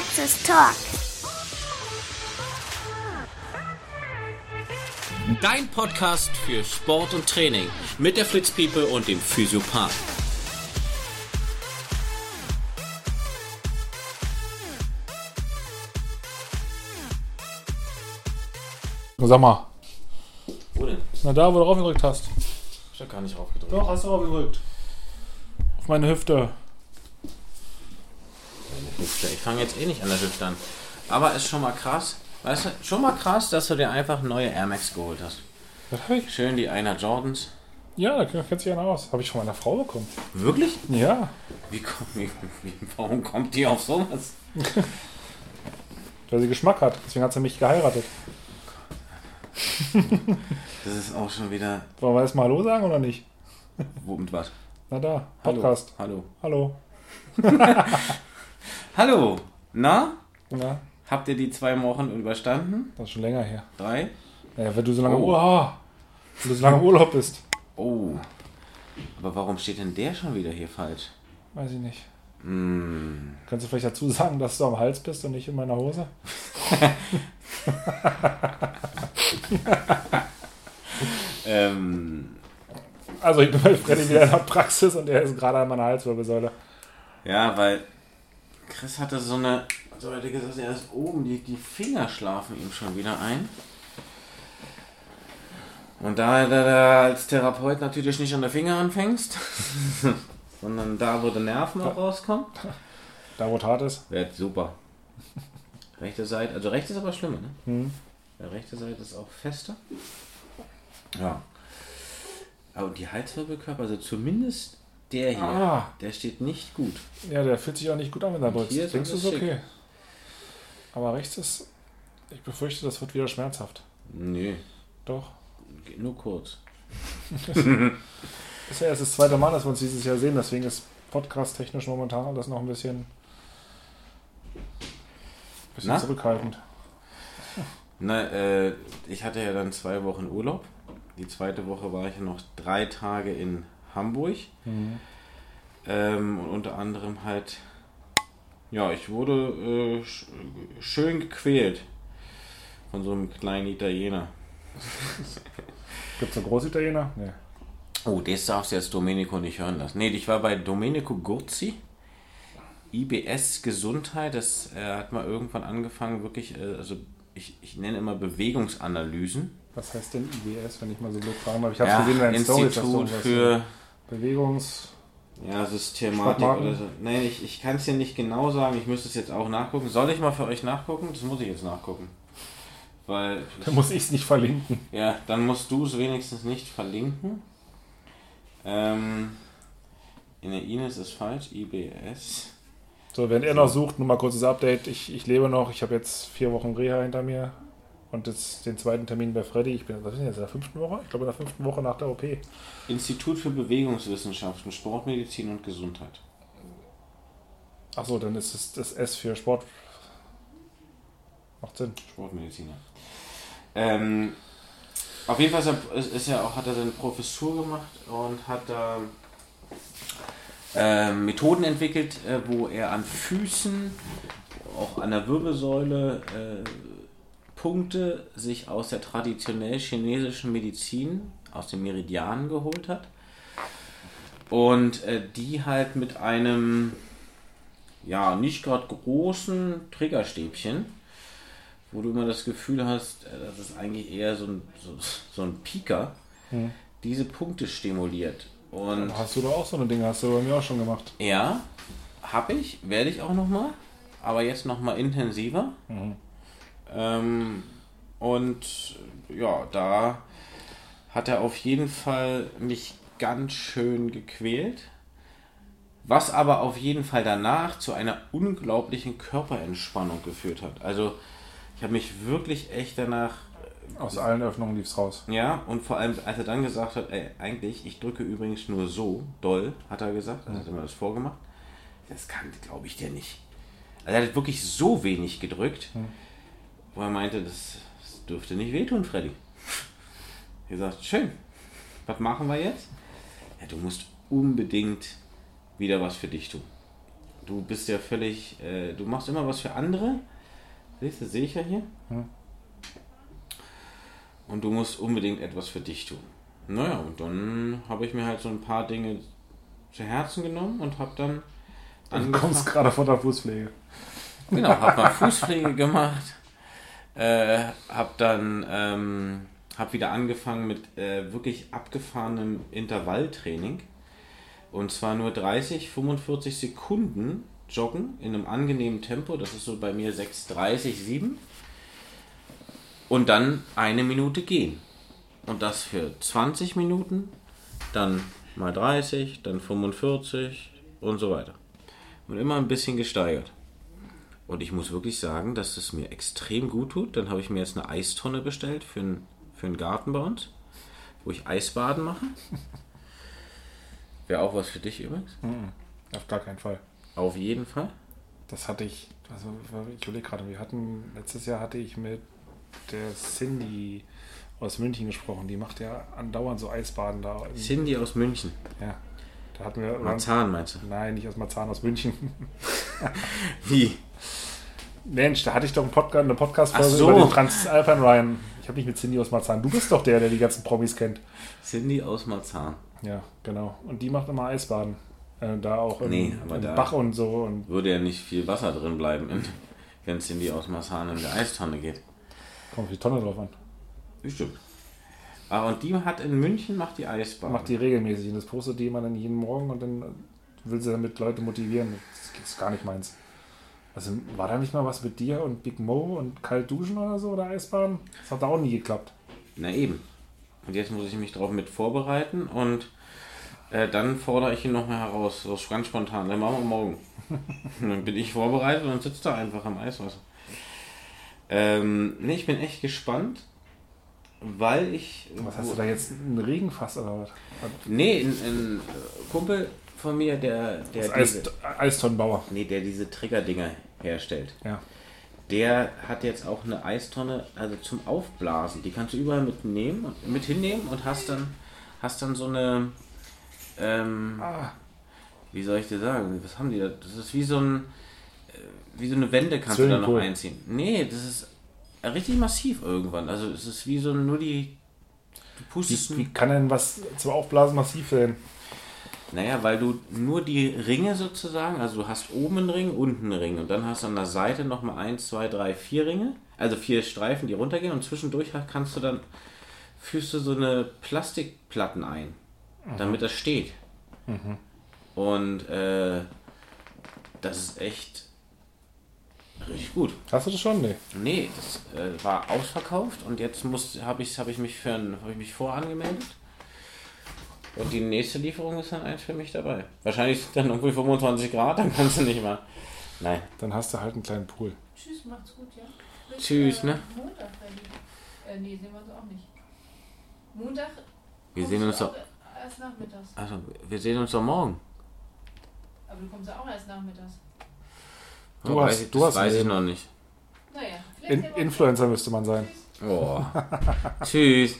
Praxis Talk. Dein Podcast für Sport und Training mit der Fritz People und dem Physiopath. Sag mal, Wo denn? na da, wo du raufgedrückt hast. Ich hab gar nicht raufgedrückt. Doch, hast du raufgedrückt. Auf meine Hüfte. Hüfte. Ich fange jetzt eh nicht an der Hüfte an. Aber ist schon mal krass. Weißt du, schon mal krass, dass du dir einfach neue Air Max geholt hast. Was hab ich? Schön die einer Jordans. Ja, da kennt sich einer aus. Habe ich von meiner Frau bekommen. Wirklich? Ja. Wie, komm- wie, wie, warum kommt die auf sowas? Weil sie Geschmack hat. Deswegen hat sie mich geheiratet. Das ist auch schon wieder. Wollen wir erst mal Hallo sagen oder nicht? Wo und was? Na da. Podcast. Hallo. Hallo. Hallo. Na? Na, Habt ihr die zwei Wochen überstanden? das ist schon länger her. Drei? Naja, wenn du so lange, Oh. oh. Ah, wenn du so lange im Urlaub bist. Oh. Aber warum steht denn der schon wieder hier falsch? Weiß ich nicht. Hm. Kannst du vielleicht dazu sagen, dass du am Hals bist und nicht in meiner Hose? Ähm. Also ich bin bei Freddy wieder in der Praxis und er ist gerade an meiner Halswirbelsäule. Ja, weil Chris hatte so eine. So hätte gesagt, er ist oben, die, die Finger schlafen ihm schon wieder ein. Und da du als Therapeut natürlich nicht an der Finger anfängst, sondern da, wo die Nerven auch rauskommen, Da wo hart ist. wird super. Rechte Seite, also rechts ist aber schlimmer, ne? Hm. Ja, rechte Seite ist auch fester. Ja. Aber die Halswirbelkörper, also zumindest der hier, Ah. der steht nicht gut. Ja, der fühlt sich auch nicht gut an, wenn er ist Denkst du, alles ist schick. okay? Aber rechts ist. Ich befürchte, das wird wieder schmerzhaft. Nö, Doch. geht nur kurz. Ist ja erst das zweite Mal, dass wir uns dieses Jahr sehen, deswegen ist podcast-technisch momentan das noch ein bisschen, bisschen Na? zurückhaltend. Na, äh, ich hatte ja dann zwei Wochen Urlaub. Die zweite Woche war ich ja noch drei Tage in Hamburg. Ähm, und unter anderem halt, ja, ich wurde äh, sch schön gequält von so einem kleinen Italiener. Gibt es einen Großitaliener? Nee. Oh, das darfst du jetzt Domenico nicht hören lassen. Nee, ich war bei Domenico Gurzi. IBS Gesundheit, das äh, hat mal irgendwann angefangen, wirklich, äh, also ich, ich nenne immer Bewegungsanalysen. Was heißt denn IBS, wenn ich mal so blöd fragen darf? Ich habe Ja, gesehen du Institut irgendwas- für Bewegungs... ja, Systematik oder so. Nein, ich, ich kann es dir nicht genau sagen, ich müsste es jetzt auch nachgucken. Soll ich mal für euch nachgucken? Das muss ich jetzt nachgucken. Weil, Da muss ich es nicht verlinken. ja, dann musst du es wenigstens nicht verlinken. Ähm, in der Ines ist falsch, IBS. So, während er noch sucht, nur mal kurzes Update. Ich, ich lebe noch, ich habe jetzt vier Wochen Reha hinter mir und jetzt den zweiten Termin bei Freddy. Ich bin, was ist denn jetzt, in der fünften Woche? Ich glaube, in der fünften Woche nach der OP. Institut für Bewegungswissenschaften, Sportmedizin und Gesundheit. Achso, dann ist es das S für Sport. Macht Sinn. Sportmediziner. Ähm, auf jeden Fall ist ist, er auch, hat er seine Professur gemacht und hat da ähm, Methoden entwickelt, äh, wo er an Füßen, auch an der Wirbelsäule, äh, Punkte sich aus der traditionell chinesischen Medizin, aus den Meridianen geholt hat. Und äh, die halt mit einem, ja, nicht gerade großen Triggerstäbchen, wo du immer das Gefühl hast, äh, das ist eigentlich eher so ein, so, so ein Pieker, Hm. diese Punkte stimuliert. Und Hast du da auch so eine Dinge? Hast du bei mir auch schon gemacht. ja, habe ich, werde ich auch nochmal, aber jetzt nochmal intensiver. Mhm. Ähm, und ja, da hat er auf jeden Fall mich ganz schön gequält. Was aber auf jeden Fall danach zu einer unglaublichen Körperentspannung geführt hat. Also ich habe mich wirklich echt danach Aus allen Öffnungen lief es raus. ja, und vor allem, als er dann gesagt hat, ey, eigentlich, ich drücke übrigens nur so doll, hat er gesagt, also hat er mir das vorgemacht. Das kann, glaube ich dir nicht. Also er hat wirklich so wenig gedrückt, wo er meinte, das, das dürfte nicht wehtun, Freddy. Ich gesagt, schön. Was machen wir jetzt? Ja, du musst unbedingt wieder was für dich tun. du bist ja völlig, äh, du machst immer was für andere. Siehst du, sehe ich ja hier. Hm. Und du musst unbedingt etwas für dich tun. Naja, und dann habe ich mir halt so ein paar Dinge zu Herzen genommen und habe dann Du kommst gerade von der Fußpflege. Genau, habe mal Fußpflege gemacht. Äh, habe dann ähm, hab wieder angefangen mit äh, wirklich abgefahrenem Intervalltraining. Und zwar nur 30, 45 Sekunden joggen in einem angenehmen Tempo. Das ist so bei mir 6,30, 7. Und dann eine Minute gehen. Und das für 20 Minuten, dann mal 30, dann 45 und so weiter. Und immer ein bisschen gesteigert. Und ich muss wirklich sagen, dass es mir extrem gut tut. Dann habe ich mir jetzt eine Eistonne bestellt für, einen für einen Garten bei uns, wo ich Eisbaden mache. Wäre auch was für dich übrigens. Mhm. Auf gar keinen Fall. Auf jeden Fall. Das hatte ich, also ich überlege gerade, wir hatten, letztes Jahr hatte ich mit der Cindy aus München gesprochen. Die macht ja andauernd so Eisbaden da. Cindy aus München. Ja. Da hatten wir. Marzahn meinst du? Nein, nicht aus Marzahn, aus München. Wie? Mensch, da hatte ich doch einen Podcast, eine Podcast-Folge so. über den Transalpine Ryan. Ich habe nicht mit Cindy aus Marzahn. Du bist doch der, der die ganzen Promis kennt. Cindy aus Marzahn. Ja, genau. Und die macht immer Eisbaden. Äh, da auch im, Nee, aber im da- Bach und so. Und Würde ja nicht viel Wasser drin bleiben, in- wenn Cindy aus Marzahn in der Eistonne geht. kommt auf die Tonne drauf an. Bestimmt. Ah, und die hat in München, macht die Eisbaden. Macht die regelmäßig. Und das postet die immer dann jeden Morgen und dann will sie damit Leute motivieren. Das ist gar nicht meins. Also war da nicht mal was mit dir und Big Mo und kalt duschen oder so oder Eisbaden? Das hat da auch nie geklappt. Na eben. Und jetzt muss ich mich darauf mit vorbereiten und äh, dann fordere ich ihn nochmal heraus. So ganz spontan. Dann machen wir morgen. Dann bin ich vorbereitet und sitze da einfach am Eiswasser. Ähm, nee, ich bin echt gespannt, weil ich. Was hast du da jetzt? Ein Regenfass oder was? Nee, ein, ein Kumpel von mir, der, der, Das diese, Eistonnenbauer. nee, der diese Triggerdinger herstellt. Ja. Der hat jetzt auch eine Eistonne, also zum Aufblasen. Die kannst du überall mitnehmen und mit hinnehmen und hast dann, hast dann so eine, ähm, Ah, wie soll ich dir sagen? Was haben die da? Das ist wie so ein, äh, wie so eine Wände kannst du da noch einziehen. Nee, das ist richtig massiv irgendwann. Also es ist wie so nur die, du pustest, wie, wie kann denn was zum Aufblasen massiv sein? Naja, weil du nur die Ringe sozusagen, also du hast oben einen Ring, unten einen Ring und dann hast du an der Seite nochmal eins, zwei, drei, vier Ringe, also vier Streifen, die runtergehen und zwischendurch kannst du dann, führst du so eine Plastikplatten ein, damit das steht. Und äh, das ist echt richtig gut. Hast du das schon? Nee. Nee, das äh, war ausverkauft und jetzt habe ich, hab ich mich für ein, hab ich mich vorangemeldet. Und die nächste Lieferung ist dann eins für mich dabei. Wahrscheinlich dann irgendwie 25 Grad, dann kannst du nicht mal. Nein. Dann hast du halt einen kleinen Pool. Tschüss, macht's gut, ja? Bis, Tschüss, äh, ne? Montag, Freddy. Äh, nee, sehen wir uns auch nicht. Montag. Wir sehen uns doch. Erst nachmittags. Also, wir sehen uns doch morgen. Aber du kommst ja auch erst nachmittags. Du Oh, hast- weiß ich, du das hast weiß ich noch nicht. Naja, vielleicht In, Influencer müsste man sein. Tschüss. Oh. Tschüss.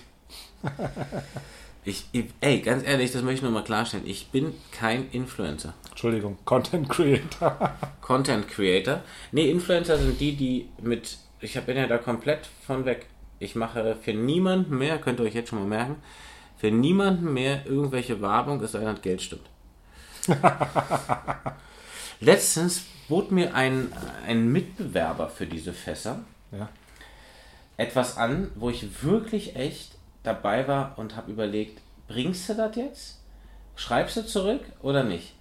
Ich, ich, ey, ganz ehrlich, das möchte ich nur mal klarstellen. Ich bin kein Influencer. Entschuldigung, Content Creator. Content Creator. Nee, Influencer sind die, die mit. Ich bin ja da komplett von weg. Ich mache für niemanden mehr, könnt ihr euch jetzt schon mal merken, für niemanden mehr irgendwelche Werbung, es sei denn, Geld stimmt. Letztens bot mir ein, ein Mitbewerber für diese Fässer Ja. etwas an, wo ich wirklich echt dabei war und habe überlegt, bringst du das jetzt? Schreibst du zurück oder nicht?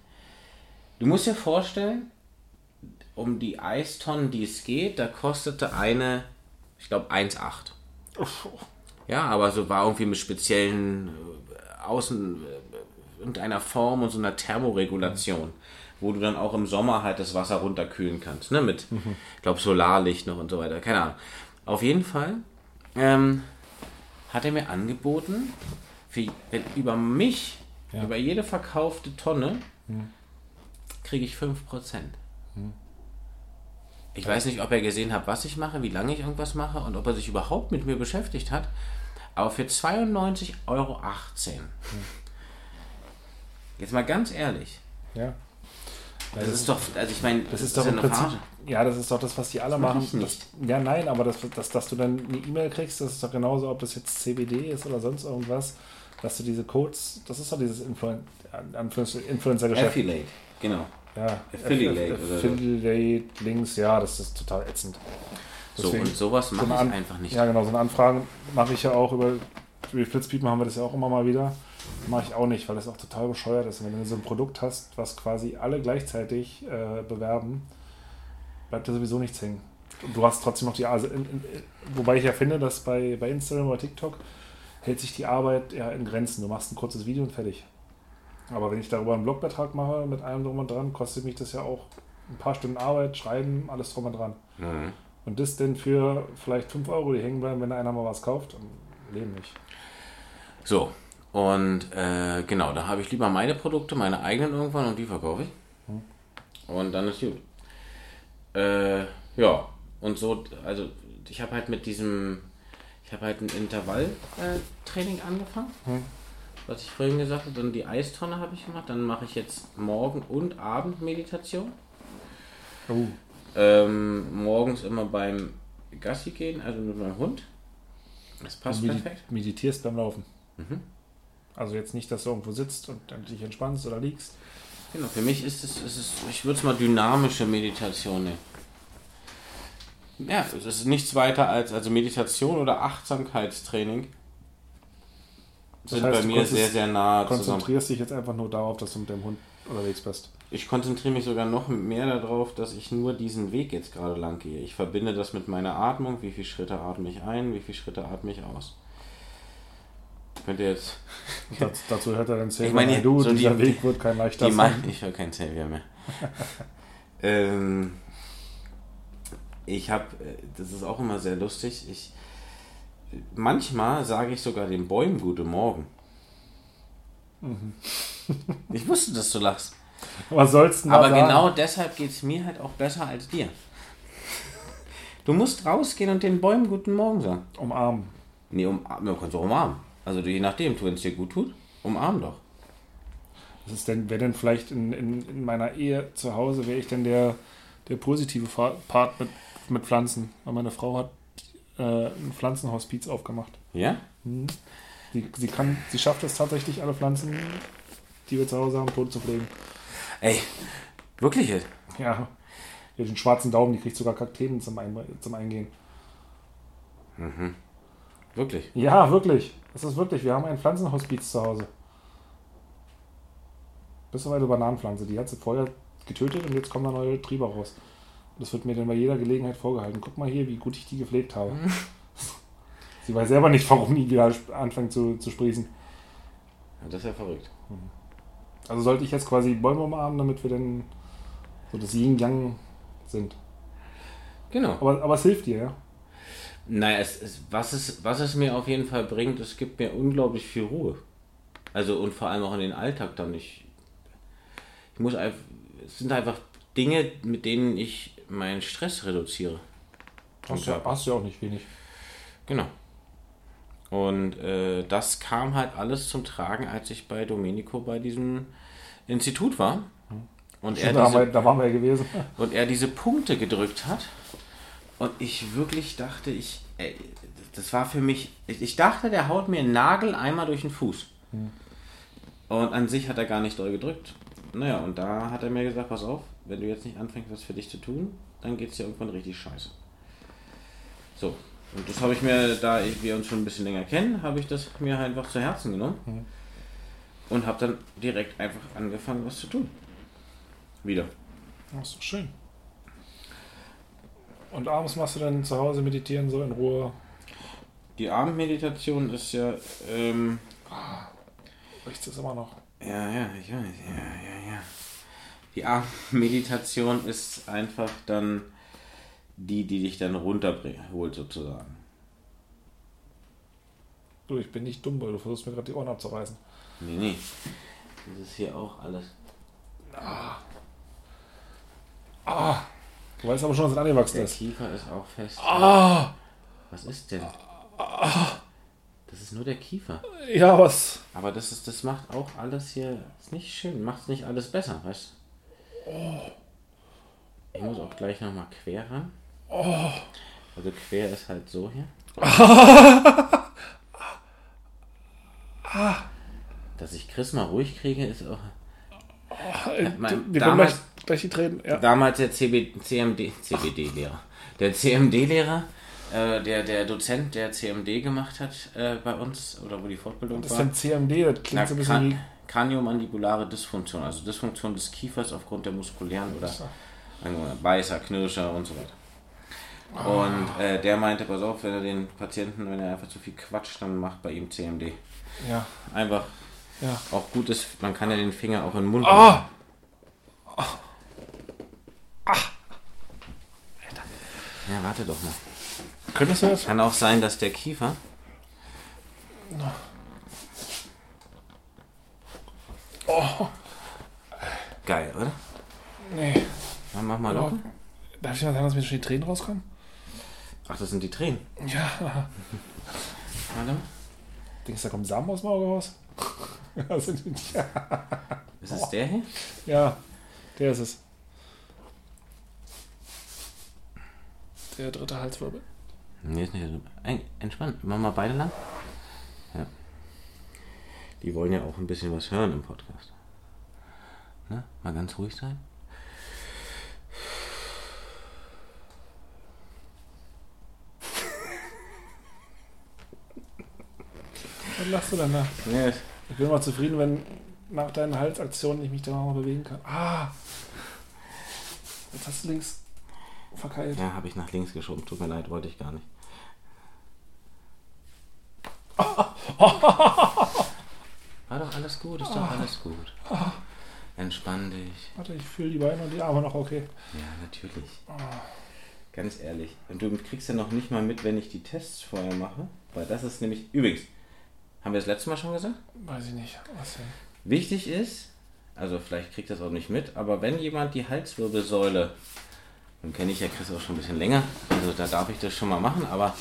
Du musst dir vorstellen, um die Eistonnen, die es geht, da kostete eine, ich glaube 1,8. Ja, aber so war irgendwie mit speziellen äh, Außen, äh, irgendeiner Form und so einer Thermoregulation, wo du dann auch im Sommer halt das Wasser runterkühlen kannst, ne, mit, ich glaube, Solarlicht noch und so weiter, keine Ahnung. Auf jeden Fall ähm, hat er mir angeboten, für, wenn, über mich, Ja. über jede verkaufte Tonne, kriege ich 5%. Ich weiß nicht, ob er gesehen hat, was ich mache, wie lange ich irgendwas mache und ob er sich überhaupt mit mir beschäftigt hat. Aber für 92,18 Euro. Jetzt mal ganz ehrlich. Ja. Das ist doch, also ich meine, Das ist doch eine Prinzip, Verarsche. Ja, das ist doch das, was die alle mach machen. Das, ja, nein, aber das, das, dass du dann eine E-Mail kriegst, das ist doch genauso, ob das jetzt CBD ist oder sonst irgendwas, dass du diese Codes, das ist doch dieses Influen Influencer-Geschäft. Affiliate, genau. Ja, Affiliate so. Affiliate Links, ja, das ist total ätzend. So, Deswegen- und sowas mache eine ich einfach nicht. Ja, genau, so eine Anfragen mache ich ja auch über, über Flitzpiepen haben wir das ja auch immer mal wieder. Mache ich auch nicht, weil das auch total bescheuert ist. Und wenn du so ein Produkt hast, was quasi alle gleichzeitig äh, bewerben, bleibt da sowieso nichts hängen. Und du hast trotzdem noch die also in, Wobei ich ja finde, dass bei, bei Instagram oder TikTok hält sich die Arbeit ja in Grenzen. Du machst ein kurzes Video und fertig. Aber wenn ich darüber einen Blogbeitrag mache, mit allem drum und dran, kostet mich das ja auch ein paar Stunden Arbeit, Schreiben, alles drum und dran. Mhm. Und das denn für vielleicht 5 Euro, die hängen bleiben, wenn einer mal was kauft? Leben nicht. So, und äh, genau, da habe ich lieber meine Produkte, meine eigenen irgendwann und die verkaufe ich. Hm. Und dann ist gut. Äh, ja, und so, also ich habe halt mit diesem, ich habe halt ein Intervalltraining angefangen, Hm. was ich vorhin gesagt habe. Dann die Eistonne habe ich gemacht, dann mache ich jetzt Morgen- und Abendmeditation. Oh, Ähm, morgens immer beim Gassi gehen, also mit meinem Hund. Das passt medi perfekt. meditierst beim Laufen. Mhm. Also jetzt nicht, dass du irgendwo sitzt und dann dich entspannst oder liegst. Genau, für mich ist es, ist es ich würde es mal dynamische Meditation nennen. Ja, es ist nichts weiter als also Meditation oder Achtsamkeitstraining. Sind heißt, bei du mir sehr, sehr nah zusammen. Konzentrierst dich jetzt einfach nur darauf, dass du mit dem Hund unterwegs bist. Ich konzentriere mich sogar noch mehr darauf, dass ich nur diesen Weg jetzt gerade lang gehe. Ich verbinde das mit meiner Atmung. Wie viele Schritte atme ich ein, wie viele Schritte atme ich aus. Könnt ihr jetzt Das, dazu hört er dann Sailor Ich meine, Du, so dieser die- Weg wird kein leichter Die sein. mein, ich höre kein Savior mehr. ähm, ich habe, das ist auch immer sehr lustig. Ich, manchmal sage ich sogar den Bäumen Guten Morgen. Mhm. Ich wusste, dass du lachst. Was sollst du Aber sagen? genau deshalb geht es mir halt auch besser als dir. Du musst rausgehen und den Bäumen Guten Morgen sagen. Umarmen. Nee, um, du kannst auch umarmen. Also je nachdem, wenn es dir gut tut, umarm doch. Was ist denn, wäre denn vielleicht in, in, in meiner Ehe zu Hause, wäre ich denn der, der positive Part mit, mit Pflanzen? Weil meine Frau hat äh, ein Pflanzenhospiz aufgemacht. Ja? Sie, sie, kann, sie schafft es tatsächlich, alle Pflanzen, die wir zu Hause haben, tot zu pflegen. Ey, wirklich jetzt? Ja. Die hat den schwarzen Daumen, die kriegt sogar Kakteen zum, Ein zum Eingehen. Wirklich? Ja, wirklich. Das ist wirklich. Wir haben ein Pflanzenhospiz zu Hause. Bis auf eine Bananenpflanze. Die hat sie vorher getötet und jetzt kommen da neue Triebe raus. Das wird mir dann bei jeder Gelegenheit vorgehalten. Guck mal hier, wie gut ich die gepflegt habe. sie weiß selber nicht, warum die wieder anfängt zu, zu sprießen. Ja, das ist ja verrückt. Also sollte ich jetzt quasi Bäume umarmen, damit wir dann so das Yin-Yang sind. Genau. Aber, aber es hilft dir, ja? Naja, es, es, was, es, was es mir auf jeden Fall bringt, es gibt mir unglaublich viel Ruhe. Also und vor allem auch in den Alltag dann. Ich, ich muss einfach, es sind einfach Dinge, mit denen ich meinen Stress reduziere. Hast, du, hast du ja auch nicht wenig. Genau. Und äh, das kam halt alles zum Tragen, als ich bei Domenico bei diesem Institut war. Und er, Stimmt, diese, da waren wir ja gewesen. und er diese Punkte gedrückt hat. Und ich wirklich dachte, ich, ey, das war für mich, ich, ich dachte, der haut mir einen Nagel einmal durch den Fuß. Und an sich hat er gar nicht doll gedrückt. Naja, und da hat er mir gesagt, pass auf, wenn du jetzt nicht anfängst, was für dich zu tun, dann geht es dir irgendwann richtig scheiße. So, und das habe ich mir, da wir uns schon ein bisschen länger kennen, habe ich das mir einfach zu Herzen genommen. Und habe dann direkt einfach angefangen, was zu tun. Wieder. Das ist doch schön. Und abends machst du dann zu Hause meditieren, so in Ruhe. Die Abendmeditation ist ja, ähm, Riecht es immer noch. ja, ja, ich weiß, ja, ja, ja. Die Abendmeditation ist einfach dann die, die dich dann runterholt sozusagen. Du, ich bin nicht dumm, weil du versuchst mir gerade die Ohren abzureißen. Nee, nee. Das ist hier auch alles. Ah! Du weißt aber schon, es angewachsen Der ist. Kiefer ist auch fest. Ah! Was ist denn? Das ist nur der Kiefer. Ja, was? Aber das ist, das macht auch alles hier, ist nicht schön, macht es nicht alles besser, weißt du? Ich muss auch gleich nochmal quer ran. Also quer ist halt so hier. Dass ich Chris mal ruhig kriege, ist auch. Äh, mein- Wir kommen damals- gleich, die Tränen. Ja. Damals der CB, CMD, CBD-Lehrer. Der CMD-Lehrer, äh, der, der Dozent, der CMD gemacht hat äh, bei uns, oder wo die Fortbildung Das ist war. ein CMD, das Na, klingt so ein bisschen Kran wie. Kraniomandibulare Dysfunktion, also Dysfunktion des Kiefers aufgrund der muskulären oder Beißer, Knirscher und so weiter. Und äh, der meinte, pass auf, wenn er den Patienten, wenn er einfach zu viel quatscht, dann macht bei ihm CMD. Ja, Einfach ja. auch gut ist, man kann ja den Finger auch in den Mund Ah! Ja, warte doch mal. Könntest du das? Kann auch sein, dass der Kiefer. Oh, Geil, oder? nee. Dann mach mal locker. Darf ich mal sagen, dass mir schon die Tränen rauskommen? Ach, das sind die Tränen. Ja. Warte mal. Denkst du, da kommt Samen aus dem Auge raus? ja, sind die, ja. Ist es der hier? ja, der ist es. Der dritte Halswirbel. Nee, ist nicht so. Ein, entspannt. Machen wir beide lang? Ja. Die wollen ja auch ein bisschen was hören im Podcast. Ne? Mal ganz ruhig sein. Was lachst du denn da? Nee, Ich bin immer zufrieden, wenn nach deinen Halsaktionen ich mich auch mal bewegen kann. Ah! Jetzt hast du links verkeilt. ja, habe ich nach links geschoben. Tut mir leid, wollte ich gar nicht. War doch alles gut, ist doch alles gut. Entspann dich. Warte, ich fühle die Beine und die Arme noch okay. Ja, natürlich. Ganz ehrlich. Und du kriegst ja noch nicht mal mit, wenn ich die Tests vorher mache. Weil das ist nämlich. Übrigens, haben wir das letzte Mal schon gesagt? Weiß ich nicht. Was denn? Wichtig ist, also vielleicht kriegt das auch nicht mit, aber wenn jemand die Halswirbelsäule, dann kenne ich ja Chris auch schon ein bisschen länger, also da darf ich das schon mal machen, aber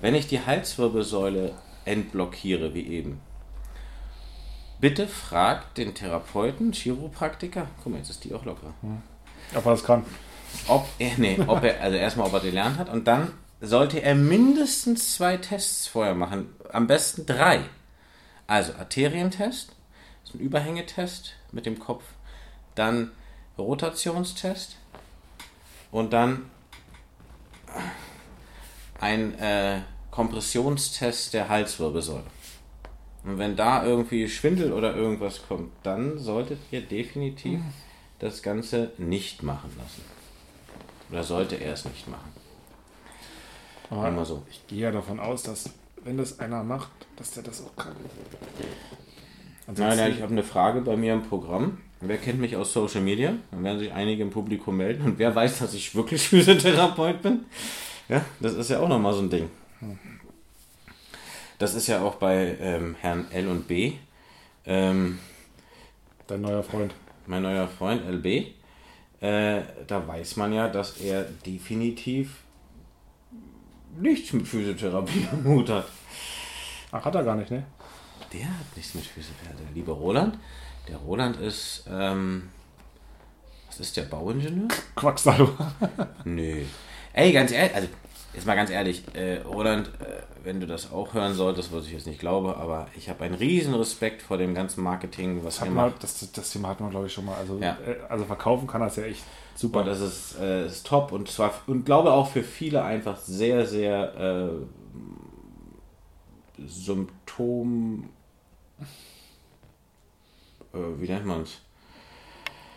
wenn ich die Halswirbelsäule entblockiere, wie eben, bitte fragt den Therapeuten, Chiropraktiker, guck mal, jetzt ist die auch locker, Ob er das kann. ob er, nee, ob er, also erstmal, ob er gelernt hat. Und dann sollte er mindestens zwei Tests vorher machen, am besten drei. Also Arterientest, das ist ein Überhängetest mit dem Kopf, dann Rotationstest und dann ein äh, Kompressionstest der Halswirbelsäule. Und wenn da irgendwie Schwindel oder irgendwas kommt, dann solltet ihr definitiv das Ganze nicht machen lassen. Oder sollte er es nicht machen. Aber Immer so. ich gehe ja davon aus, dass wenn das einer macht, dass der das auch kann. Nein, nein, ich habe eine Frage bei mir im Programm. Wer kennt mich aus Social Media? Dann werden sich einige im Publikum melden. Und wer weiß, dass ich wirklich Physiotherapeut bin? Ja, das ist ja auch nochmal so ein Ding. Das ist ja auch bei ähm, Herrn L und B. Ähm, Dein neuer Freund. mein neuer Freund LB. Äh, da weiß man ja, dass er definitiv nichts mit Physiotherapie am Hut hat. Ach, hat er gar nicht, ne? Der hat nichts mit Physiotherapie. Der liebe Roland. Der Roland ist, ähm, was ist der Bauingenieur? Quacksalvo. Nö. Ey, ganz ehrlich, also jetzt mal ganz ehrlich, äh, Roland, äh, wenn du das auch hören solltest, was ich jetzt nicht glaube, aber ich habe einen riesen Respekt vor dem ganzen Marketing, was Das, hat er man, macht. das, das Thema hatten wir, glaube ich, schon mal. Also, Ja. äh, also verkaufen kann es ja echt super. Und das ist, äh, ist top und zwar und glaube auch für viele einfach sehr, sehr äh, Symptom. Äh, wie nennt man es?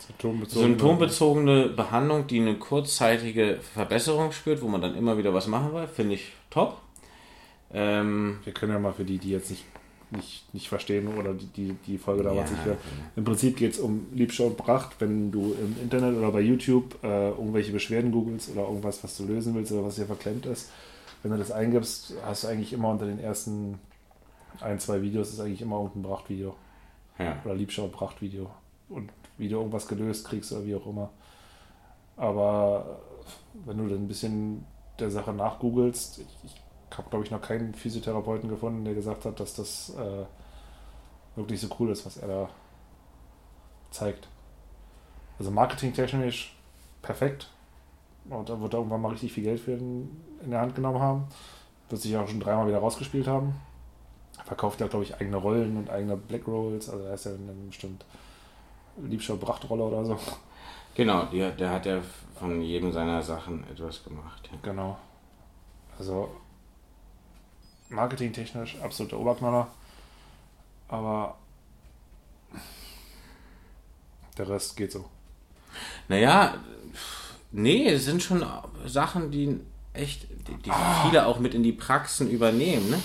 Symptombezogen. Symptombezogene Behandlung, die eine kurzzeitige Verbesserung spürt, wo man dann immer wieder was machen will, finde ich top. Ähm, Wir können ja mal für die, die jetzt nicht, nicht, nicht verstehen oder die, die, die Folge damals Ja. nicht hören. Im Prinzip geht es um Liebschau und Pracht, wenn du im Internet oder bei YouTube äh, irgendwelche Beschwerden googelst oder irgendwas, was du lösen willst oder was dir verklemmt ist. Wenn du das eingibst, hast du eigentlich immer unter den ersten ein, zwei Videos ist eigentlich immer unten ein Prachtvideo ja. oder Liebschau und Prachtvideo. Und wie du irgendwas gelöst kriegst oder wie auch immer. Aber wenn du dann ein bisschen der Sache nachgoogelst, ich, ich habe glaube ich noch keinen Physiotherapeuten gefunden, der gesagt hat, dass das äh, wirklich so cool ist, was er da zeigt. Also marketingtechnisch perfekt. Und da wird er irgendwann mal richtig viel Geld für in, in der Hand genommen haben. Wird sich auch schon dreimal wieder rausgespielt haben. Verkauft ja, glaube ich, eigene Rollen und eigene Black Rolls. Also er ist ja eine bestimmt Liebscher Brachtrolle oder so. Genau, die, der hat ja von jedem seiner Sachen etwas gemacht. Ja. Genau. Also marketingtechnisch absoluter Oberknaller. Aber der Rest geht so. Naja, nee, es sind schon Sachen, die echt, die, die viele auch mit in die Praxen übernehmen. Ne?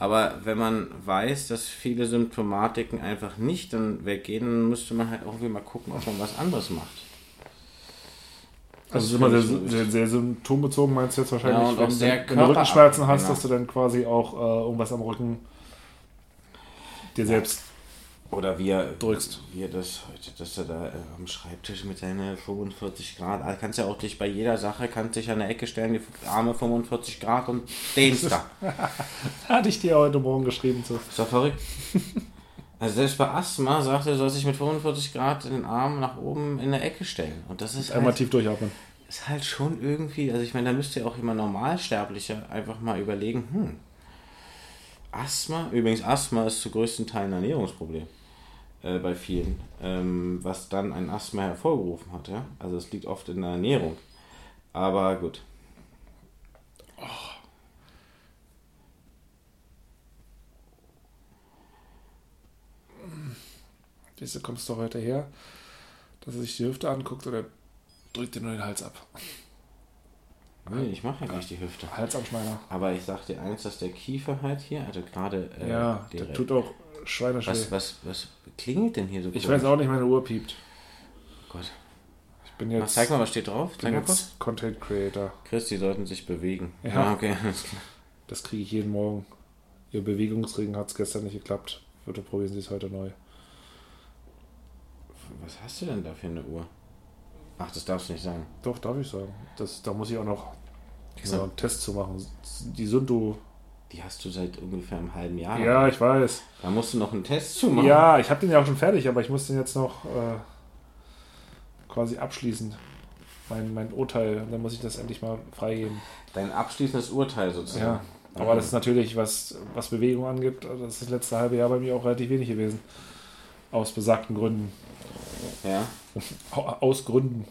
Aber wenn man weiß, dass viele Symptomatiken einfach nicht dann weggehen, dann müsste man halt irgendwie mal gucken, ob man was anderes macht. Also ist immer sehr, sehr, sehr symptombezogen, meinst du jetzt wahrscheinlich, Ja, und wenn, sehr wenn du Rückenschmerzen hast, genau. dass du dann quasi auch äh, irgendwas am Rücken dir selbst Oder wie er, Drückst. wie er das heute, dass er da äh, am Schreibtisch mit seinen 45 Grad, also kannst ja auch dich bei jeder Sache, kannst dich an der Ecke stellen, die Arme 45 Grad und dehnst da. hatte ich dir heute Morgen geschrieben. So. Ist doch verrückt. Also selbst bei Asthma sagt er, soll sich mit 45 Grad den Arm nach oben in der Ecke stellen. Und das ist Einmal halt, tief durchatmen. ist halt schon irgendwie, also ich meine, da müsste ja auch immer Normalsterblicher einfach mal überlegen, hm, Asthma, übrigens Asthma ist zu größten Teilen ein Ernährungsproblem äh, bei vielen, ähm, was dann ein Asthma hervorgerufen hat, ja. Also es liegt oft in der Ernährung. Aber gut. Siehst du, kommst du heute her, dass er sich die Hüfte anguckt oder drückt dir nur den Hals ab. Nee, ich mache ja nicht die Hüfte. Halsanschneider. Aber ich sag dir eins, dass der Kiefer halt hier, also gerade äh, ja, der tut auch schweineschwer. Was, was, was klingelt denn hier so Ich weiß auch nicht, meine Uhr piept. Gott. Ich bin jetzt, zeig mal, was steht drauf. Zeig mal kurz. Content Creator. Chris, die sollten sich bewegen. Ja. Ah, okay. Das kriege ich jeden Morgen. Ihr Bewegungsregen hat es gestern nicht geklappt. Bitte probieren Sie es heute neu. Was hast du denn da für eine Uhr? Ach, das darfst du nicht sagen. Doch, darf ich sagen. Das, da muss ich auch noch so einen Test zu machen. Die Sundu. Die hast du seit ungefähr einem halben Jahr. Ja, ich weiß. Da musst du noch einen Test zu machen. Ja, ich habe den ja auch schon fertig, aber ich muss den jetzt noch äh, quasi abschließen. Mein, mein Urteil. Dann muss ich das endlich mal freigeben. Dein abschließendes Urteil sozusagen. Ja. Aber das ist natürlich, was, was Bewegung angibt, also das ist das letzte halbe Jahr bei mir auch relativ wenig gewesen. Aus besagten Gründen. Ja. Au- Aus Gründen.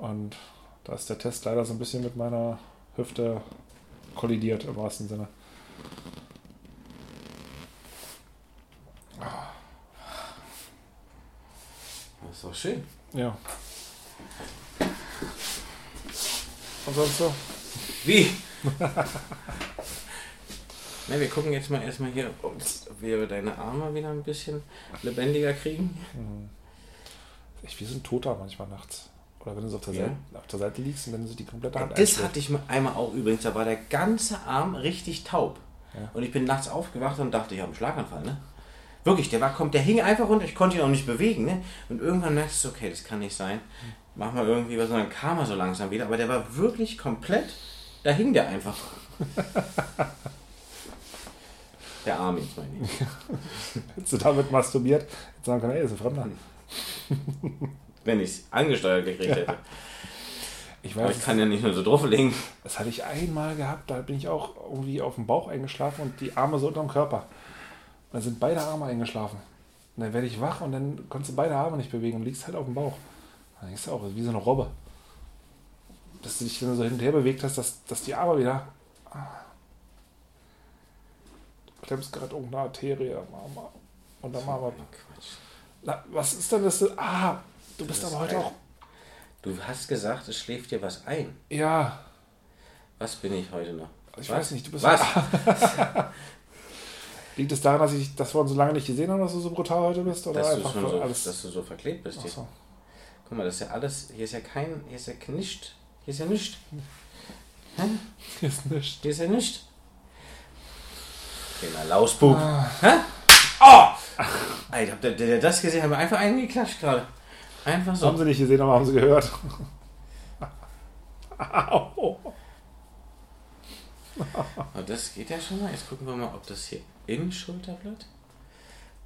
Und da ist der Test leider so ein bisschen mit meiner Hüfte kollidiert im wahrsten Sinne. Das ist doch schön. Ja. Und sonst so? Wie? Ne, wir gucken jetzt mal erstmal hier, ob wir deine Arme wieder ein bisschen lebendiger kriegen. Ich wie so ein Toter manchmal nachts. Oder wenn du so auf der, Ja. Seite, auf der Seite liegst und dann so die komplette Hand Das einschläft. hatte ich mal einmal auch übrigens, da war der ganze Arm richtig taub. Ja. Und ich bin nachts aufgewacht und dachte, ich habe einen Schlaganfall, ne? Wirklich, der war kommt, der hing einfach runter, ich konnte ihn auch nicht bewegen, ne? Und irgendwann merkst du, okay, das kann nicht sein. Mach mal irgendwie was, und dann kam er so langsam wieder, aber der war wirklich komplett, da hing der einfach. der Arm jetzt meine ich. Hättest du damit masturbiert, du sagen können, ey, ist ein Fremder. Wenn ich es angesteuert gekriegt hätte. Ich Aber weiß, ich kann ja nicht nur so drauf legen. das hatte ich einmal gehabt, da bin ich auch irgendwie auf dem Bauch eingeschlafen und die Arme so unterm Körper. Und dann sind beide Arme eingeschlafen. Und dann werde ich wach und dann konntest du beide Arme nicht bewegen und liegst halt auf dem Bauch. Dann denkst du auch, wie so eine Robbe. Dass du dich dann so hin und her bewegt hast, dass, dass die Arme wieder. Ah. Du klemmst gerade irgendeine Arterie am Arm. Und am Arm ab. Quatsch. Na, was ist denn das? Ah, du bist aber heute ein- auch. Du hast gesagt, es schläft dir was ein. Ja, Was bin ich heute noch? ich was? weiß nicht, du bist. Was? Liegt es daran, dass, ich, dass wir uns so lange nicht gesehen haben, dass du so brutal heute bist? Oder Dass du, einfach schon so, alles. dass du so verklebt bist hier. so. Guck mal, das ist ja alles. Hier ist ja kein. Hier ist ja nicht. Hier ist ja nichts. Hä? Ist nicht. Hier ist ja nichts. Kleiner Lausbub. Ah. Hä? Oh! Alter, habt ihr, das gesehen? Haben wir einfach einen geklatscht gerade. Einfach so. Haben sie nicht gesehen, aber haben sie gehört. Au. Und das geht ja schon mal. Jetzt gucken wir mal, ob das hier im Schulterblatt.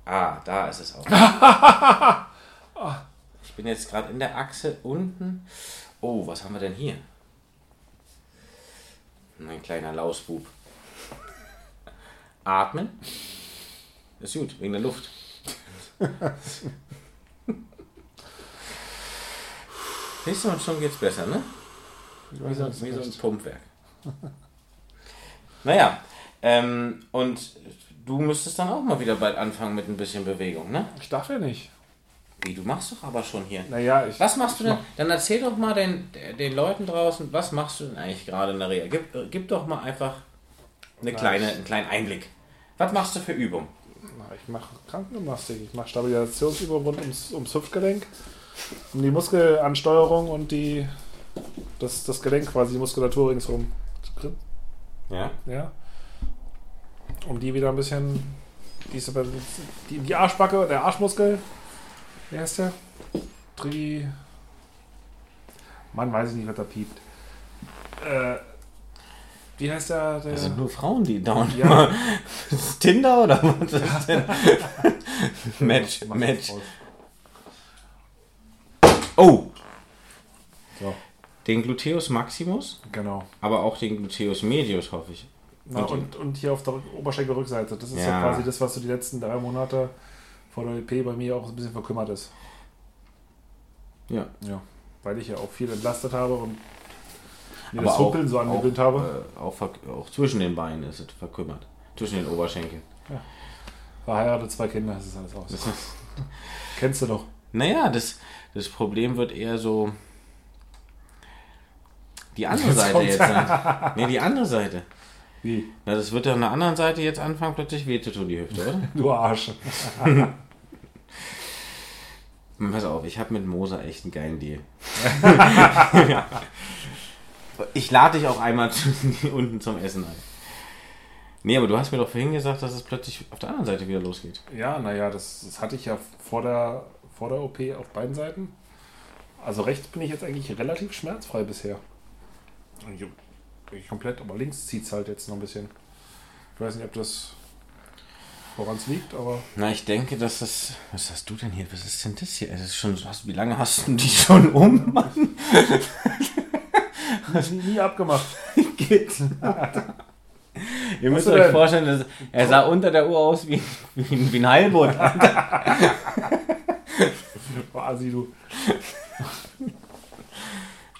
Ah, da ist es auch. Ich bin jetzt gerade in der Achse unten. Oh, was haben wir denn hier? Ein kleiner Lausbub. Atmen. Ist gut, wegen der Luft. Siehst du, und schon geht's besser, ne? Wie so, wie so ein. Pumpwerk. naja, ähm, und du müsstest dann auch mal wieder bald anfangen mit ein bisschen Bewegung, ne? Ich darf ja nicht. Wie, du machst doch aber schon hier. Naja, ich. Was machst du denn? Dann erzähl doch mal den, den Leuten draußen, was machst du denn eigentlich gerade in der Reha? Gib, äh, gib doch mal einfach eine Na, kleine, einen kleinen Einblick. Was machst du für Übungen? Na, ich mache Krankengymnastik. Ich mache Stabilisationsübungen rund ums, ums Hüftgelenk. Um die Muskelansteuerung und die. Das, das Gelenk quasi, die Muskulatur ringsherum. Ja. Ja. Um die wieder ein bisschen. Die, ist die, die Arschbacke, der Arschmuskel. Wie heißt der? Tri. Mann, weiß ich nicht, was da piept. Äh, wie heißt der? der Das sind nur Frauen, die dauern Ja. Tinder oder was ist denn? Match, Match. Oh! So, Den Gluteus Maximus, genau. aber auch den Gluteus Medius, hoffe ich. Na, Und- und, und hier auf der Oberschenkelrückseite. Das ist ja. Ja. quasi das, was so die letzten drei Monate vor der EP bei mir auch ein bisschen verkümmert ist. Ja. Ja. Weil ich ja auch viel entlastet habe und mir Aber das Humpeln so angewöhnt habe. Äh, auch, auch zwischen den Beinen ist es verkümmert. Zwischen den Oberschenkeln. Verheiratet, zwei Kinder, das ist alles aus. Kennst du doch. naja, das, das Problem wird eher so. Die andere Jetzt Seite jetzt. sein. Nee, die andere Seite. Wie? Ja, das wird ja an der anderen Seite jetzt anfangen, plötzlich weh zu tun, die Hüfte, oder? Du Arsch. Pass auf, ich habe mit Moser echt einen geilen Deal. ich lade dich auch einmal unten zum Essen ein. Nee, aber du hast mir doch vorhin gesagt, dass es plötzlich auf der anderen Seite wieder losgeht. Ja, naja, das, das hatte ich ja vor der, vor der OP auf beiden Seiten. Also rechts bin ich jetzt eigentlich relativ schmerzfrei bisher. Ich, komplett, aber links zieht es halt jetzt noch ein bisschen. Ich weiß nicht, ob das woran es liegt, aber Na, ich denke, dass das. Was hast du denn hier? Was ist denn das hier? Es ist schon, hast, wie lange hast du die schon um, Mann? nie, nie abgemacht. Geht's? Ihr müsst euch denn? vorstellen, dass er sah unter der Uhr aus wie, wie, ein- wie ein Heilboot. Quasi du.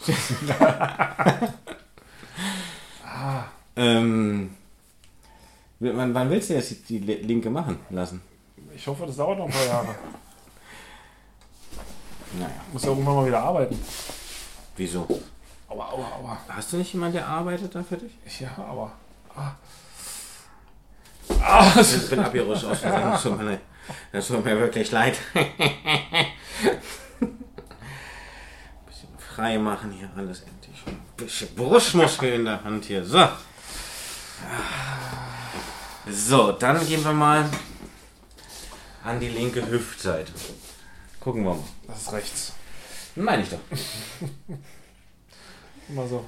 ähm, wann, wann willst du jetzt die, linke machen lassen? Ich hoffe, das dauert noch ein paar Jahre. Naja, muss ja irgendwann mal wieder arbeiten. wieso? Aua, aua, aua. Hast du nicht jemanden, der arbeitet da für dich? Ja, aber. Ah. Ich bin abgerutscht aus Versehen. Das tut mir wirklich leid. bisschen frei machen hier alles endlich. Ein bisschen Brustmuskel in der Hand hier. So. So, dann gehen wir mal an die linke Hüftseite. Gucken wir mal. Das ist rechts. Meine ich doch. Immer so.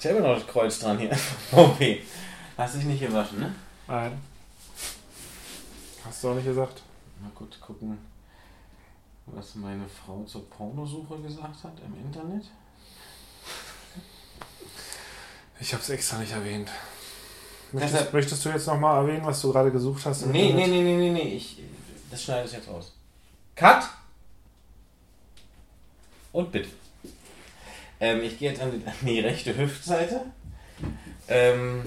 Ich habe noch das Kreuz dran hier. Okay. Hast dich nicht gewaschen, ne? Nein. Hast du auch nicht gesagt? Mal kurz gucken, was meine Frau zur Pornosuche gesagt hat im Internet. Ich habe es extra nicht erwähnt. Möchtest, Deshalb- möchtest du jetzt nochmal erwähnen, was du gerade gesucht hast? im Nee, nee, Internet? nee, nee, nee, nee. Ich, das schneide ich jetzt aus. Cut! Und bitte. Ähm, ich gehe jetzt an die, an die rechte Hüftseite. Ähm,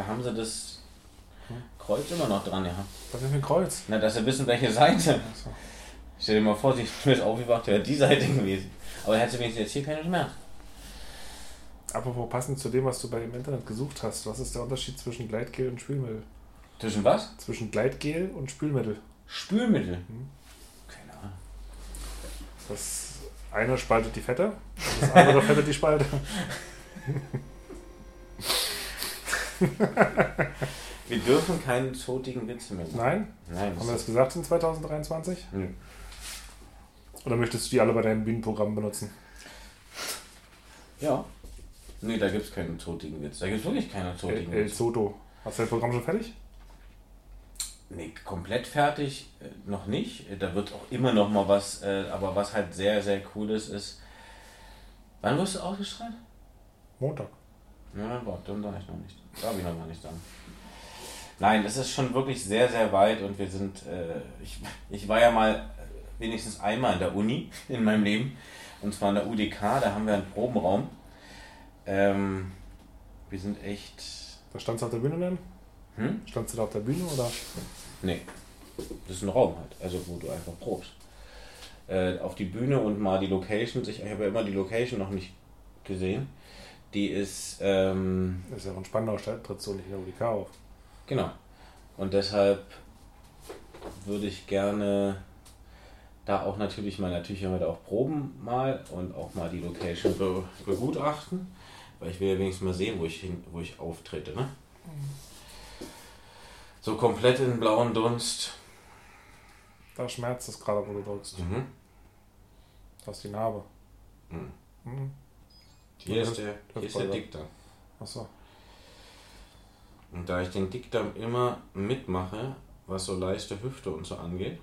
da haben sie das Kreuz immer noch dran, ja. Was ist für ein Kreuz? Na, dass sie wissen, welche Seite. Achso. Stell dir mal vor, sie ist aufgewacht, wäre die Seite gewesen. Aber er hätte wenigstens jetzt hier keine Schmerzen. Apropos passend zu dem, was du bei im Internet gesucht hast, was ist der Unterschied zwischen Gleitgel und Spülmittel? Zwischen was? Zwischen Gleitgel und Spülmittel. Spülmittel. Hm. Keine Ahnung. Das eine spaltet die Fette, das andere fettet die Spalte. Wir dürfen keine zotigen Witze mehr machen. Nein? Nein. Haben wir das gesagt in 2023? Nö. Oder möchtest du die alle bei deinem Bühnenprogramm benutzen? Ja. Nee, da gibt es keinen zotigen Witz. Da gibt es wirklich keine El, zotigen El Witze. Soto. Hast du dein Programm schon fertig? Nee, komplett fertig äh, noch nicht. Da wird auch immer noch mal was, äh, aber was halt sehr, sehr cool ist, ist. Wann wirst du ausgestrahlt? Montag. Ja, dann warte, dann sage ich noch nicht. Darf ich noch mal nicht sagen. Nein, es ist schon wirklich sehr, sehr weit und wir sind. Äh, ich, ich war ja mal wenigstens einmal in der Uni in meinem Leben. Und zwar in der UDK, da haben wir einen Probenraum. Ähm, wir sind echt. Da standst du auf der Bühne dann? Hm? Standst du da auf der Bühne oder? Nee. Das ist ein Raum halt, also wo du einfach probst. Äh, auf die Bühne und mal die Location. Ich, ich habe ja immer die Location noch nicht gesehen. Die ist. Ähm, Das ist ja auch ein spannender Stadt, trittst du nicht in der UDK auf. Genau. Und deshalb würde ich gerne da auch natürlich mal, natürlich haben wir da auch Proben mal und auch mal die Location be begutachten, weil ich will ja wenigstens mal sehen, wo ich, hin, wo ich auftrete. Ne? So komplett in blauen Dunst. Da schmerzt es gerade, wo du drückst. Mhm. Da ist die Narbe. Mhm. Mhm. Hier ist der, hier ist der. Dickdarm. Achso. Und da ich den Dickdarm immer mitmache, was so leichte Hüfte und so angeht,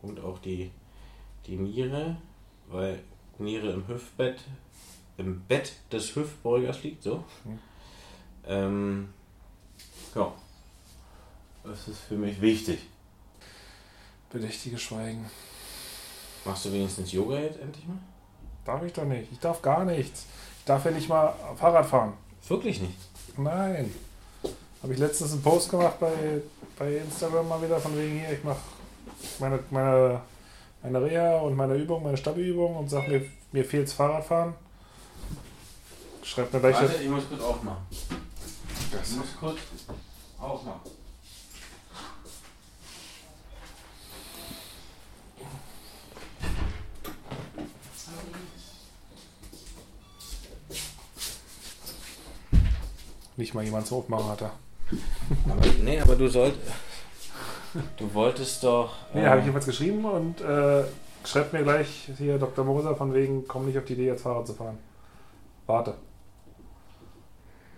und auch die, die Niere, weil Niere im Hüftbett, im Bett des Hüftbeugers liegt, so. Mhm. Ähm, ja. Das ist für mich wichtig. Bedächtige Schweigen. Machst du wenigstens Yoga jetzt endlich mal? Darf ich doch nicht. Ich darf gar nichts. Ich darf ja nicht mal Fahrrad fahren. Wirklich nicht. Nein. Habe ich letztens einen Post gemacht bei, bei Instagram mal wieder von wegen hier, ich mache meine, meine, meine Reha und meine Übung, meine Stabilübung und sag mir, mir fehlt's Fahrradfahren. Schreibt mir gleich. Warte, ich muss kurz aufmachen. Ich muss kurz aufmachen. Nicht mal jemand so aufmachen hat er. Aber, nee, aber du sollst. Du wolltest doch. Nee, äh, habe ich jedenfalls geschrieben und äh, schreibt mir gleich hier Dr. Moser von wegen, komm nicht auf die Idee, jetzt Fahrrad zu fahren. Warte.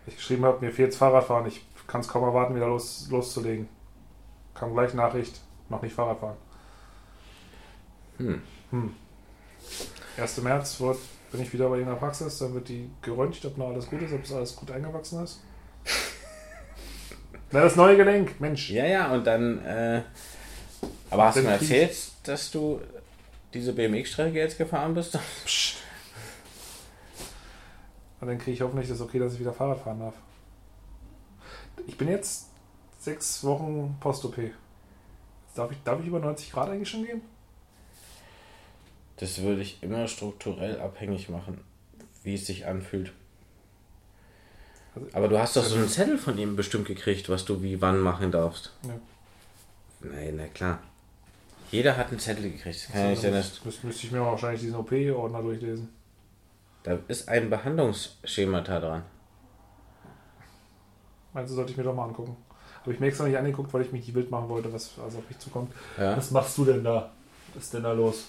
Ich geschrieben habe, mir fehlt's Fahrradfahren. Ich kann es kaum erwarten, wieder los, loszulegen. Kam gleich Nachricht, noch nicht Fahrrad fahren. Hm. Hm. 1. März wird, bin ich wieder bei Ihnen in der Praxis, dann wird die geröntgt, ob noch alles gut ist, ob es alles gut eingewachsen ist. Na, das neue Gelenk, Mensch. Ja, ja, und dann. Äh, aber hast du mir erzählt, dass du diese BMX-Strecke jetzt gefahren bist? Psst. Und dann kriege ich hoffentlich das okay, dass ich wieder Fahrrad fahren darf. Ich bin jetzt sechs Wochen Post-OP. Darf ich, darf ich über 90 Grad eigentlich schon gehen? Das würde ich immer strukturell abhängig machen, wie es sich anfühlt. Also- Aber du hast doch so einen Zettel von ihm bestimmt gekriegt, was du wie wann machen darfst. Ja. Nein, na klar. Jeder hat einen Zettel gekriegt. Das kann ja nicht müsste, müsste ich mir wahrscheinlich diesen OP-Ordner durchlesen. da ist ein Behandlungsschema da dran. Meinst du, sollte ich mir doch mal angucken? Habe ich mir extra nicht angeguckt, weil ich mich nicht wild machen wollte, was also auf mich zukommt. Ja. Was machst du denn da? Was ist denn da los?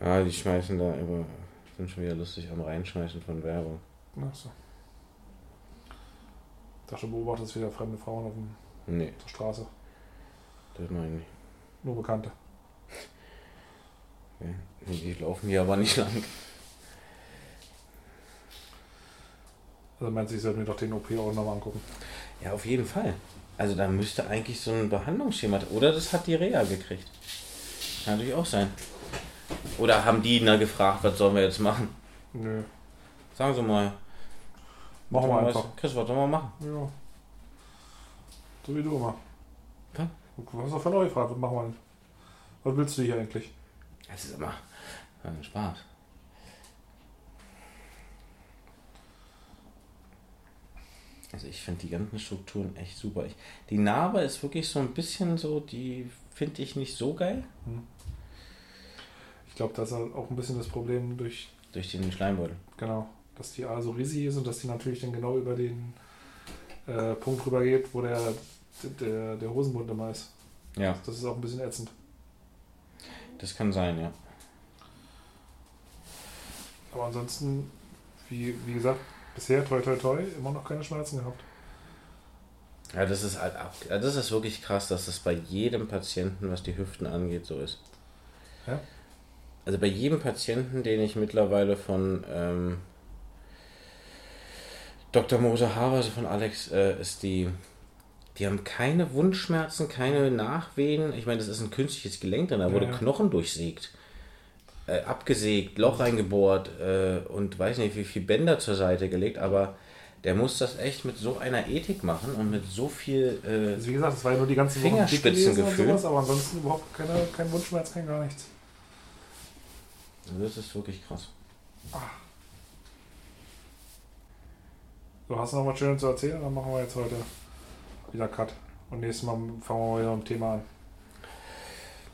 ja, die schmeißen da immer, sind schon wieder lustig am Reinschmeißen von Werbung. Achso. Ich dachte, du beobachtest wieder fremde Frauen auf, dem, Nee, auf der Straße. das meine ich nicht. Nur Bekannte. Nee, die laufen hier aber nicht lang. Also meinst du, ich sollte mir doch den OP-Ordner mal angucken? Ja, auf jeden Fall. Also da müsste eigentlich so ein Behandlungsschema. Oder das hat die Reha gekriegt. Kann natürlich auch sein. Oder haben die na gefragt, was sollen wir jetzt machen? Nö. Sagen Sie mal. Machen wir was, einfach. Chris, was sollen wir machen? Ja. So wie du immer. Was? Du hast doch von euch gefragt, was machen wir denn? Was willst du hier eigentlich? Das ist immer ein Spaß. Also ich finde die ganzen Strukturen echt super. Ich, die Narbe ist wirklich so ein bisschen so, die finde ich nicht so geil. Ich glaube, das ist auch ein bisschen das Problem durch, Durch den Schleimbeutel. genau, dass die A so riesig ist und dass die natürlich dann genau über den äh, Punkt rüber geht, wo der, der, der Hosenbund immer ist. Ja, Das ist auch ein bisschen ätzend. das kann sein, ja. Aber ansonsten, wie, wie gesagt, bisher toi toi toi, immer noch keine Schmerzen gehabt. Ja, das ist halt ab, ja, das ist wirklich krass, dass das bei jedem Patienten, was die Hüften angeht, so ist. Ja. Also bei jedem Patienten, den ich mittlerweile von ähm, Dr. Moser Haber, also von Alex, äh, ist die, die haben keine Wundschmerzen, keine Nachwehen. Ich meine, das ist ein künstliches Gelenk drin, da wurde Ja. Knochen durchsägt, äh, abgesägt, Loch reingebohrt äh, und weiß nicht, wie viel Bänder zur Seite gelegt, aber der muss das echt mit so einer Ethik machen und mit so viel. Äh, Also wie gesagt, es war ja nur die ganze Fingerspitzengefühl. sowas, aber ansonsten überhaupt keine, kein Wundschmerz, kein gar nichts. Das ist wirklich krass. Du hast noch was Schönes zu erzählen, dann machen wir jetzt heute wieder Cut. Und nächstes Mal fangen wir wieder mit dem Thema an.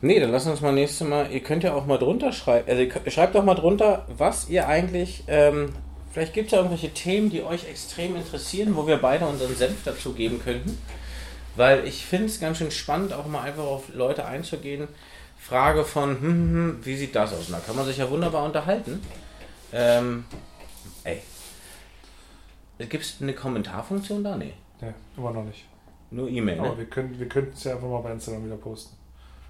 Nee, dann lassen wir uns mal nächstes Mal. Ihr könnt ja auch mal drunter schreiben. Also könnt- schreibt doch mal drunter, was ihr eigentlich. Ähm, vielleicht gibt es ja irgendwelche Themen, die euch extrem interessieren, wo wir beide unseren Senf dazu geben könnten. Weil ich finde es ganz schön spannend, auch mal einfach auf Leute einzugehen. Frage von, hm, hm, hm, wie sieht das aus? Und da kann man sich ja wunderbar unterhalten. Ähm, ey. Gibt es eine Kommentarfunktion da? Nee. Ne, immer noch nicht. Nur E-Mail, Aber ne? wir können wir könnten es ja einfach mal bei Instagram wieder posten.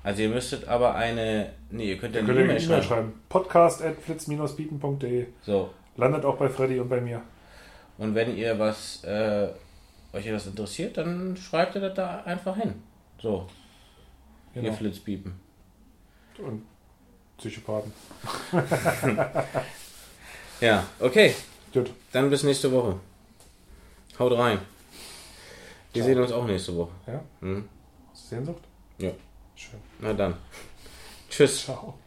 Also ihr müsstet aber eine. Nee, ihr könnt ja E-Mail eine E-Mail schreiben. schreiben. Podcast at flitz-bieten.de So. Landet auch bei Freddy und bei mir. Und wenn ihr was, äh, euch das interessiert, dann schreibt ihr das da einfach hin. So, Genau. ihr Flitzpiepen. Und Psychopathen. Ja, okay. Gut. Dann bis nächste Woche. Haut rein. Wir Ciao. sehen uns auch nächste Woche. Ja? Hm? Hast du Sehnsucht? Ja. Schön. Na dann. Tschüss. Ciao.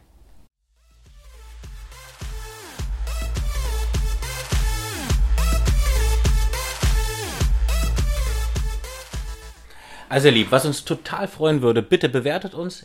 Also ihr lieb, was uns total freuen würde, bitte bewertet uns,